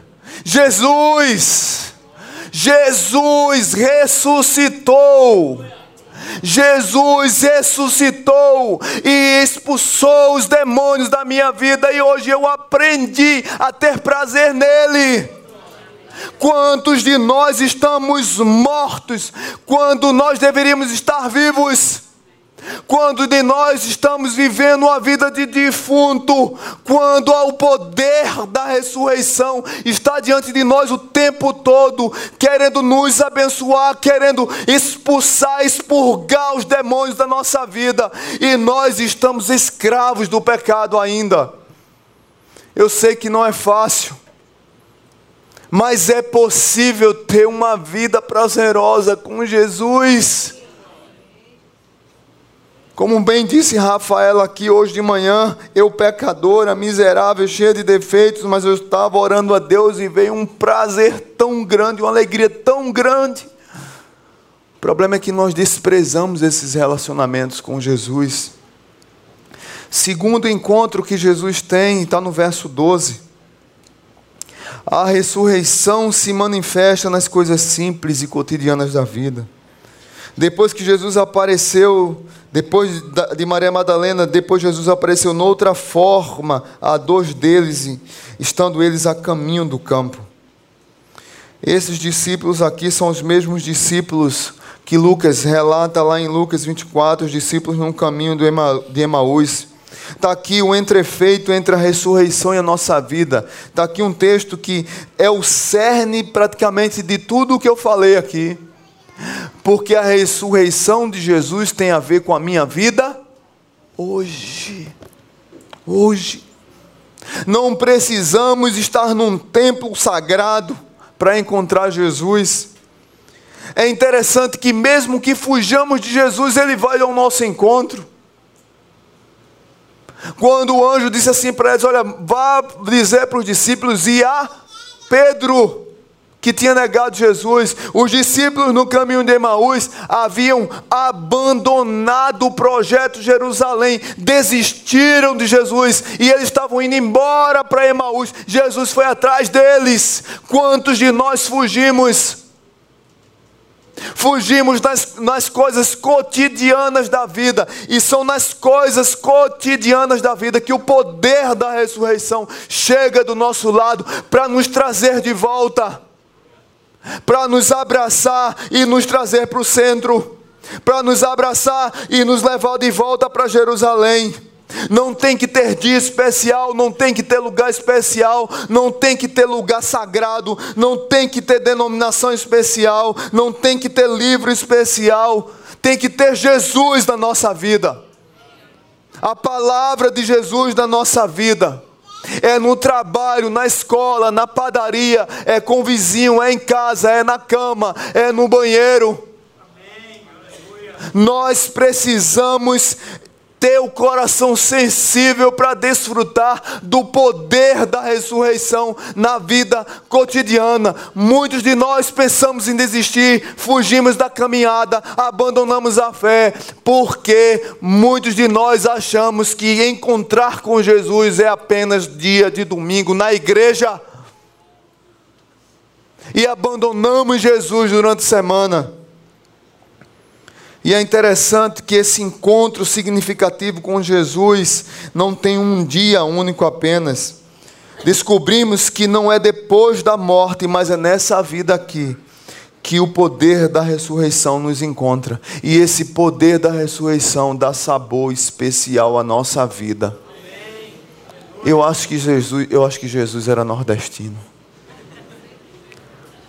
Jesus! Jesus ressuscitou! Jesus ressuscitou e expulsou os demônios da minha vida, e hoje eu aprendi a ter prazer nele. Quantos de nós estamos mortos quando nós deveríamos estar vivos? Quando de nós estamos vivendo uma vida de defunto, quando o poder da ressurreição está diante de nós o tempo todo, querendo nos abençoar, querendo expulsar, expurgar os demônios da nossa vida, e nós estamos escravos do pecado ainda. Eu sei que não é fácil, mas é possível ter uma vida prazerosa com Jesus. Como bem disse Rafael aqui hoje de manhã, eu pecadora, miserável, cheia de defeitos, mas eu estava orando a Deus e veio um prazer tão grande, uma alegria tão grande. O problema é que nós desprezamos esses relacionamentos com Jesus. Segundo encontro que Jesus tem, está no verso 12. A ressurreição se manifesta nas coisas simples e cotidianas da vida. Depois que Jesus apareceu, depois de Maria Madalena, depois Jesus apareceu noutra forma a dois deles, estando eles a caminho do campo. Esses discípulos aqui são os mesmos discípulos que Lucas relata lá em Lucas 24, os discípulos no caminho de Emaús. Está aqui o entrefeito entre a ressurreição e a nossa vida. Está aqui um texto que é o cerne praticamente de tudo o que eu falei aqui. Porque a ressurreição de Jesus tem a ver com a minha vida hoje. Hoje. Não precisamos estar num templo sagrado para encontrar Jesus. É interessante que, mesmo que fujamos de Jesus, Ele vai ao nosso encontro. Quando o anjo disse assim para eles: Olha, vá dizer para os discípulos e a Pedro que tinha negado Jesus, os discípulos no caminho de Emaús haviam abandonado o projeto Jerusalém, desistiram de Jesus e eles estavam indo embora para Emaús. Jesus foi atrás deles. Quantos de nós fugimos? Fugimos nas, nas coisas cotidianas da vida, e são nas coisas cotidianas da vida que o poder da ressurreição chega do nosso lado para nos trazer de volta para nos abraçar e nos trazer para o centro, para nos abraçar e nos levar de volta para Jerusalém. Não tem que ter dia especial, não tem que ter lugar especial, não tem que ter lugar sagrado, não tem que ter denominação especial, não tem que ter livro especial, tem que ter Jesus na nossa vida. A palavra de Jesus na nossa vida é no trabalho, na escola, na padaria, é com o vizinho, é em casa, é na cama, é no banheiro. Nós precisamos ter o coração sensível para desfrutar do poder da ressurreição na vida cotidiana. Muitos de nós pensamos em desistir, fugimos da caminhada, abandonamos a fé, porque muitos de nós achamos que encontrar com Jesus é apenas dia de domingo na igreja. E abandonamos Jesus durante a semana. E é interessante que esse encontro significativo com Jesus não tem um dia único apenas. Descobrimos que não é depois da morte, mas é nessa vida aqui que o poder da ressurreição nos encontra. E esse poder da ressurreição dá sabor especial à nossa vida. Eu acho que Jesus, eu acho que Jesus era nordestino.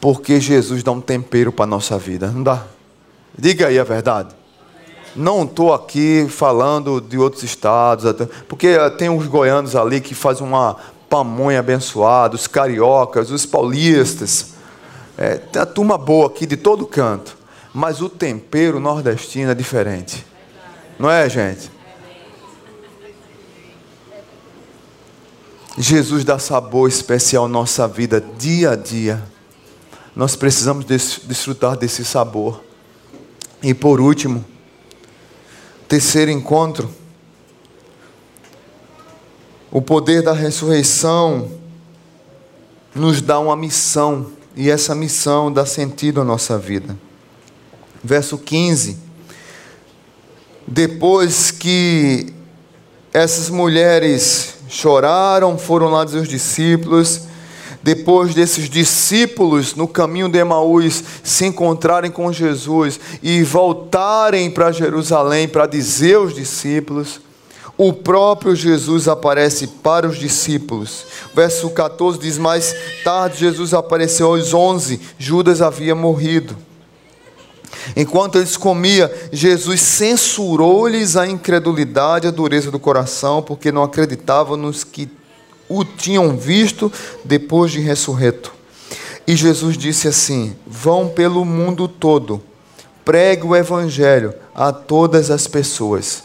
Porque Jesus dá um tempero para a nossa vida, não dá? Diga aí a verdade. Não estou aqui falando de outros estados, porque eh, tem uns goianos ali que fazem uma pamonha abençoada, os cariocas, os paulistas. É, tem a turma boa aqui de todo canto. Mas o tempero nordestino é diferente. Não é, gente? Jesus dá sabor especial à nossa vida dia a dia. Nós precisamos desfrutar desse sabor. E por último, terceiro encontro, o poder da ressurreição nos dá uma missão, e essa missão dá sentido à nossa vida. Verso 15. Depois que essas mulheres choraram, foram lá dos discípulos, depois desses discípulos no caminho de Emaús se encontrarem com Jesus e voltarem para Jerusalém para dizer aos discípulos, o próprio Jesus aparece para os discípulos. Verso 14 diz: Mais tarde Jesus apareceu aos onze, Judas havia morrido. Enquanto eles comiam, Jesus censurou-lhes a incredulidade e a dureza do coração, porque não acreditavam nos que o tinham visto depois de ressurreto. E Jesus disse assim: Vão pelo mundo todo, pregue o evangelho a todas as pessoas.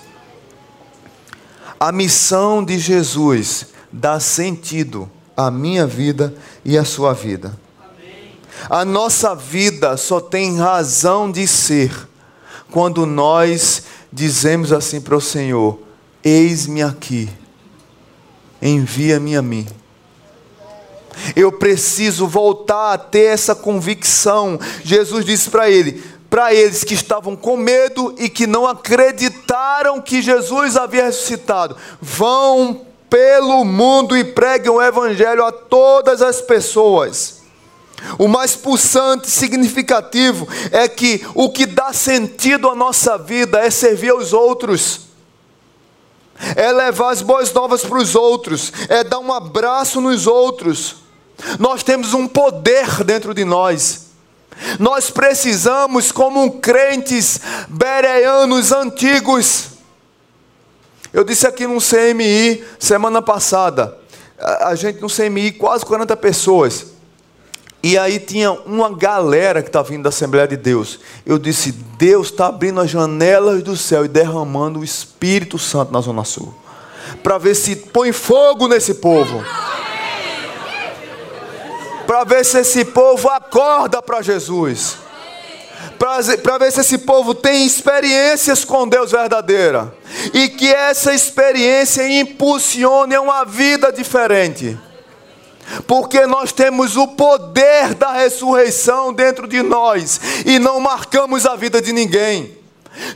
A missão de Jesus dá sentido à minha vida e à sua vida. A nossa vida só tem razão de ser quando nós dizemos assim para o Senhor: Eis-me aqui, envia-me a mim. Eu preciso voltar a ter essa convicção. Jesus disse para ele, para eles que estavam com medo e que não acreditaram que Jesus havia ressuscitado: vão pelo mundo e preguem o evangelho a todas as pessoas. O mais pulsante, significativo, é que o que dá sentido à nossa vida é servir aos outros, é levar as boas novas para os outros, é dar um abraço nos outros. Nós temos um poder dentro de nós. Nós precisamos, como crentes bereanos antigos. Eu disse aqui no CMI semana passada, a gente no CMI, quase 40 pessoas. E aí tinha uma galera que estava tá vindo da Assembleia de Deus. Eu disse: Deus está abrindo as janelas do céu e derramando o Espírito Santo na Zona Sul. Para ver se põe fogo nesse povo. Para ver se esse povo acorda para Jesus. Para ver se esse povo tem experiências com Deus verdadeira. E que essa experiência impulsione uma vida diferente porque nós temos o poder da ressurreição dentro de nós e não marcamos a vida de ninguém.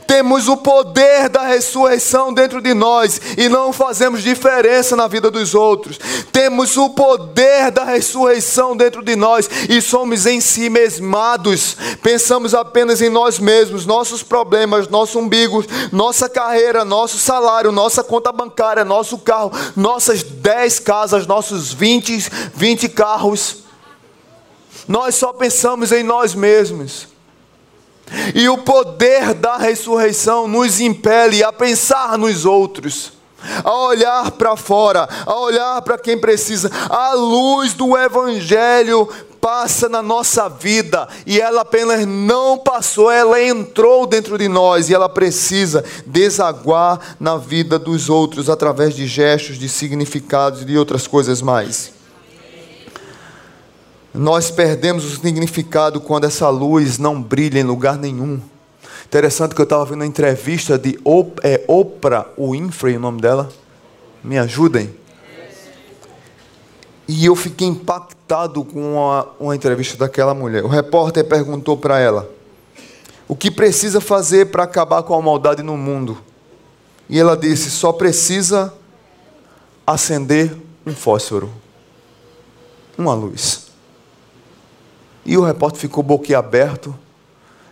Temos o poder da ressurreição dentro de nós e não fazemos diferença na vida dos outros. Temos o poder da ressurreição dentro de nós e somos em si mesmados. Pensamos apenas em nós mesmos, nossos problemas, nosso umbigo, nossa carreira, nosso salário, nossa conta bancária, nosso carro, nossas 10 casas, nossos 20, 20 carros. Nós só pensamos em nós mesmos. E o poder da ressurreição nos impele a pensar nos outros, a olhar para fora, a olhar para quem precisa. A luz do Evangelho passa na nossa vida e ela apenas não passou, ela entrou dentro de nós e ela precisa desaguar na vida dos outros através de gestos, de significados e de outras coisas mais. Nós perdemos o significado quando essa luz não brilha em lugar nenhum. Interessante que eu estava vendo uma entrevista de é, Oprah Winfrey, o nome dela. Me ajudem. E eu fiquei impactado com uma, uma entrevista daquela mulher. O repórter perguntou para ela: O que precisa fazer para acabar com a maldade no mundo? E ela disse: Só precisa acender um fósforo, uma luz. E o repórter ficou boquiaberto.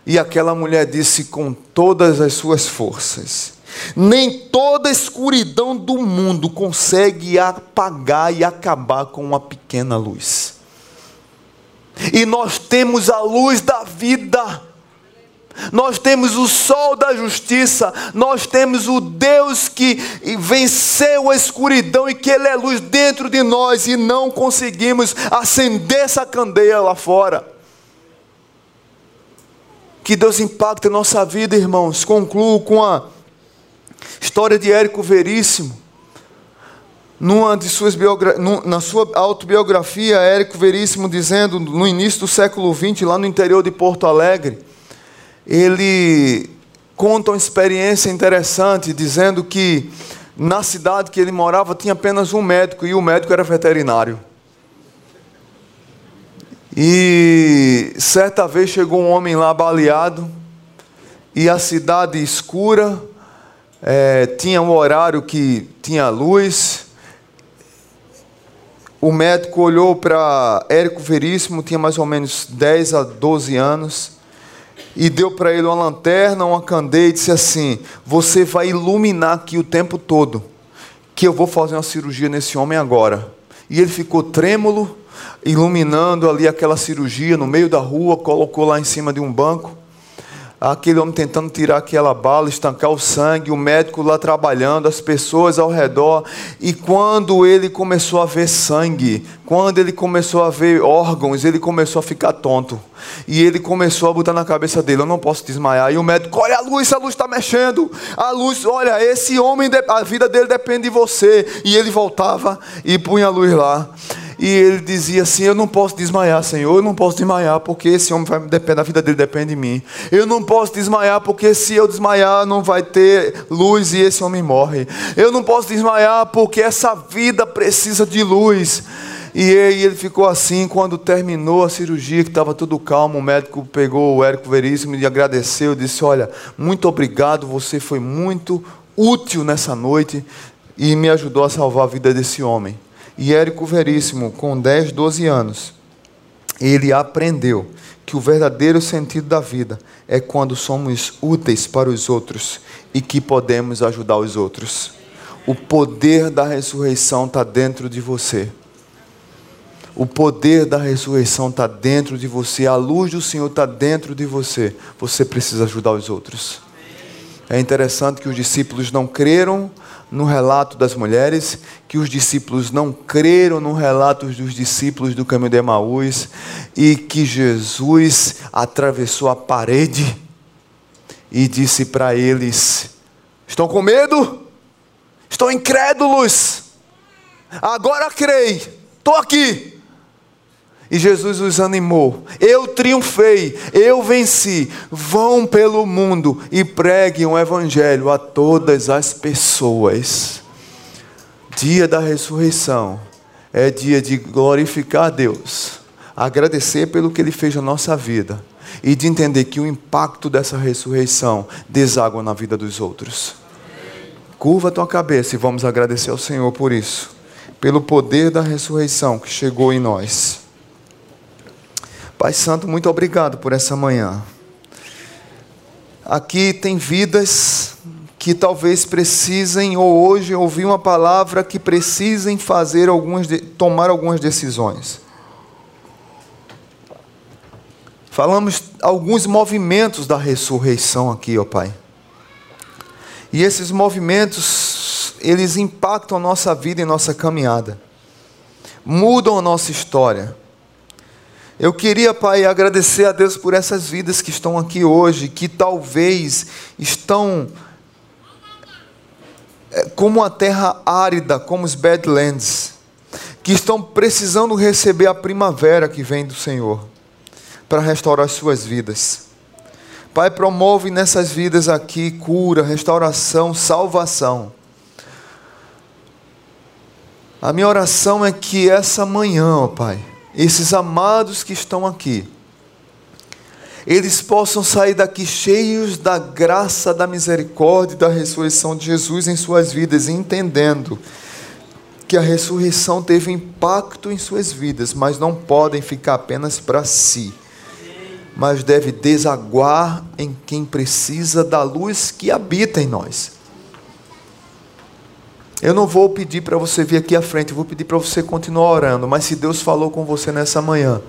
E aquela mulher disse com todas as suas forças: Nem toda a escuridão do mundo consegue apagar e acabar com uma pequena luz. E nós temos a luz da vida. Nós temos o sol da justiça, nós temos o Deus que venceu a escuridão e que Ele é luz dentro de nós e não conseguimos acender essa candeia lá fora. Que Deus impacte a nossa vida, irmãos. Concluo com a história de Érico Veríssimo. Numa de suas biogra... Na sua autobiografia, Érico Veríssimo dizendo, no início do século XX, lá no interior de Porto Alegre, ele conta uma experiência interessante, dizendo que na cidade que ele morava tinha apenas um médico e o médico era veterinário. E certa vez chegou um homem lá baleado e a cidade escura, é, tinha um horário que tinha luz. o médico olhou para Érico Veríssimo, tinha mais ou menos 10 a 12 anos, e deu para ele uma lanterna, uma candeia e disse assim: Você vai iluminar aqui o tempo todo, que eu vou fazer uma cirurgia nesse homem agora. E ele ficou trêmulo, iluminando ali aquela cirurgia no meio da rua, colocou lá em cima de um banco aquele homem tentando tirar aquela bala, estancar o sangue, o médico lá trabalhando, as pessoas ao redor. E quando ele começou a ver sangue, quando ele começou a ver órgãos, ele começou a ficar tonto. E ele começou a botar na cabeça dele: Eu não posso desmaiar. E o médico: Olha a luz, a luz está mexendo. A luz, olha, esse homem, a vida dele depende de você. E ele voltava e punha a luz lá. E ele dizia assim: Eu não posso desmaiar, Senhor, eu não posso desmaiar, porque esse homem vai depender, a vida dele depende de mim. Eu não posso desmaiar, porque se eu desmaiar, não vai ter luz e esse homem morre. Eu não posso desmaiar, porque essa vida precisa de luz. E ele ficou assim quando terminou a cirurgia, que estava tudo calmo. O médico pegou o Érico Veríssimo e agradeceu. Disse: Olha, muito obrigado, você foi muito útil nessa noite e me ajudou a salvar a vida desse homem. E Érico Veríssimo, com 10, 12 anos, ele aprendeu que o verdadeiro sentido da vida é quando somos úteis para os outros e que podemos ajudar os outros. O poder da ressurreição está dentro de você. O poder da ressurreição está dentro de você. A luz do Senhor está dentro de você. Você precisa ajudar os outros. É interessante que os discípulos não creram no relato das mulheres, que os discípulos não creram no relato dos discípulos do caminho de Emaús e que Jesus atravessou a parede e disse para eles: Estão com medo? Estão incrédulos? Agora creio, estou aqui. E Jesus os animou. Eu triunfei, eu venci. Vão pelo mundo e preguem o Evangelho a todas as pessoas. Dia da ressurreição é dia de glorificar a Deus, agradecer pelo que Ele fez na nossa vida e de entender que o impacto dessa ressurreição deságua na vida dos outros. Curva a tua cabeça e vamos agradecer ao Senhor por isso, pelo poder da ressurreição que chegou em nós. Pai Santo, muito obrigado por essa manhã. Aqui tem vidas que talvez precisem, ou hoje ouvir uma palavra que precisem fazer algumas, tomar algumas decisões. Falamos alguns movimentos da ressurreição aqui, ó Pai. E esses movimentos, eles impactam a nossa vida e nossa caminhada. Mudam a nossa história eu queria, Pai, agradecer a Deus por essas vidas que estão aqui hoje, que talvez estão é, como a terra árida, como os Badlands, que estão precisando receber a primavera que vem do Senhor para restaurar as suas vidas. Pai, promove nessas vidas aqui cura, restauração, salvação. A minha oração é que essa manhã, ó Pai, esses amados que estão aqui, eles possam sair daqui cheios da graça, da misericórdia e da ressurreição de Jesus em suas vidas, entendendo que a ressurreição teve impacto em suas vidas, mas não podem ficar apenas para si, mas deve desaguar em quem precisa da luz que habita em nós. Eu não vou pedir para você vir aqui à frente, eu vou pedir para você continuar orando. Mas se Deus falou com você nessa manhã,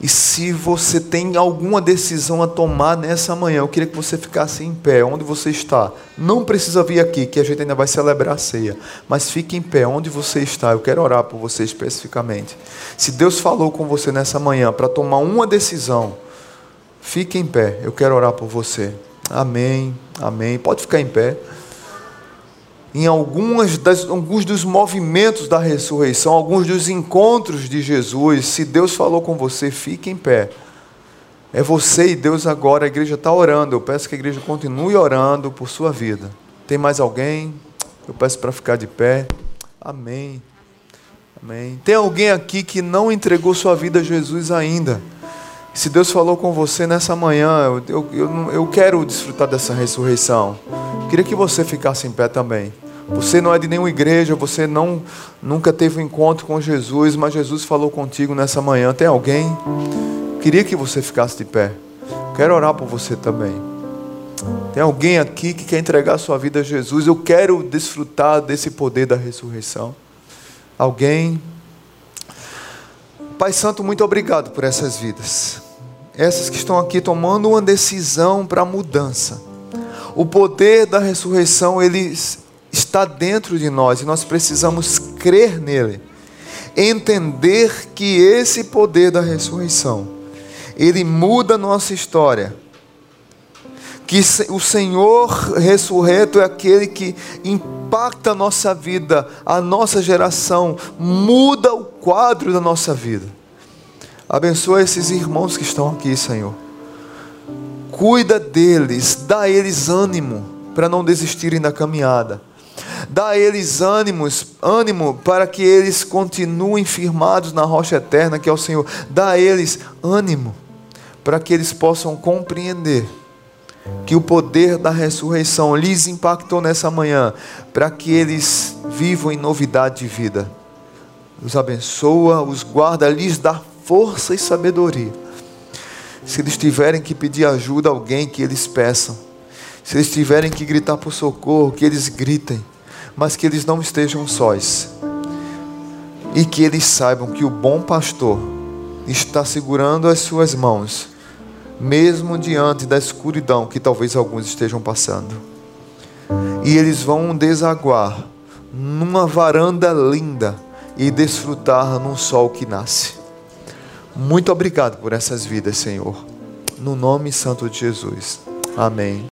e se você tem alguma decisão a tomar nessa manhã, eu queria que você ficasse em pé, onde você está. Não precisa vir aqui, que a gente ainda vai celebrar a ceia. Mas fique em pé, onde você está. Eu quero orar por você especificamente. Se Deus falou com você nessa manhã para tomar uma decisão, fique em pé. Eu quero orar por você. Amém. Amém. Pode ficar em pé em algumas das, alguns dos movimentos da ressurreição, alguns dos encontros de Jesus, se Deus falou com você, fique em pé. É você e Deus agora, a igreja está orando. Eu peço que a igreja continue orando por sua vida. Tem mais alguém? Eu peço para ficar de pé. Amém. Amém. Tem alguém aqui que não entregou sua vida a Jesus ainda? Se Deus falou com você nessa manhã, eu, eu, eu, eu quero desfrutar dessa ressurreição. Queria que você ficasse em pé também. Você não é de nenhuma igreja, você não nunca teve um encontro com Jesus, mas Jesus falou contigo nessa manhã. Tem alguém? Queria que você ficasse de pé. Quero orar por você também. Tem alguém aqui que quer entregar sua vida a Jesus? Eu quero desfrutar desse poder da ressurreição. Alguém? Pai Santo, muito obrigado por essas vidas. Essas que estão aqui tomando uma decisão para mudança. O poder da ressurreição, ele está dentro de nós e nós precisamos crer nele. Entender que esse poder da ressurreição, ele muda a nossa história. Que o Senhor ressurreto é aquele que impacta a nossa vida, a nossa geração, muda o quadro da nossa vida. Abençoa esses irmãos que estão aqui, Senhor. Cuida deles, dá a eles ânimo para não desistirem da caminhada Dá a eles ânimos, ânimo para que eles continuem firmados na rocha eterna que é o Senhor. Dá a eles ânimo para que eles possam compreender que o poder da ressurreição lhes impactou nessa manhã, para que eles vivam em novidade de vida. Os abençoa, os guarda, lhes dá força e sabedoria. Se eles tiverem que pedir ajuda a alguém, que eles peçam. Se eles tiverem que gritar por socorro, que eles gritem mas que eles não estejam sós. E que eles saibam que o bom pastor está segurando as suas mãos, mesmo diante da escuridão que talvez alguns estejam passando. E eles vão desaguar numa varanda linda e desfrutar num sol que nasce. Muito obrigado por essas vidas, Senhor. No nome santo de Jesus. Amém.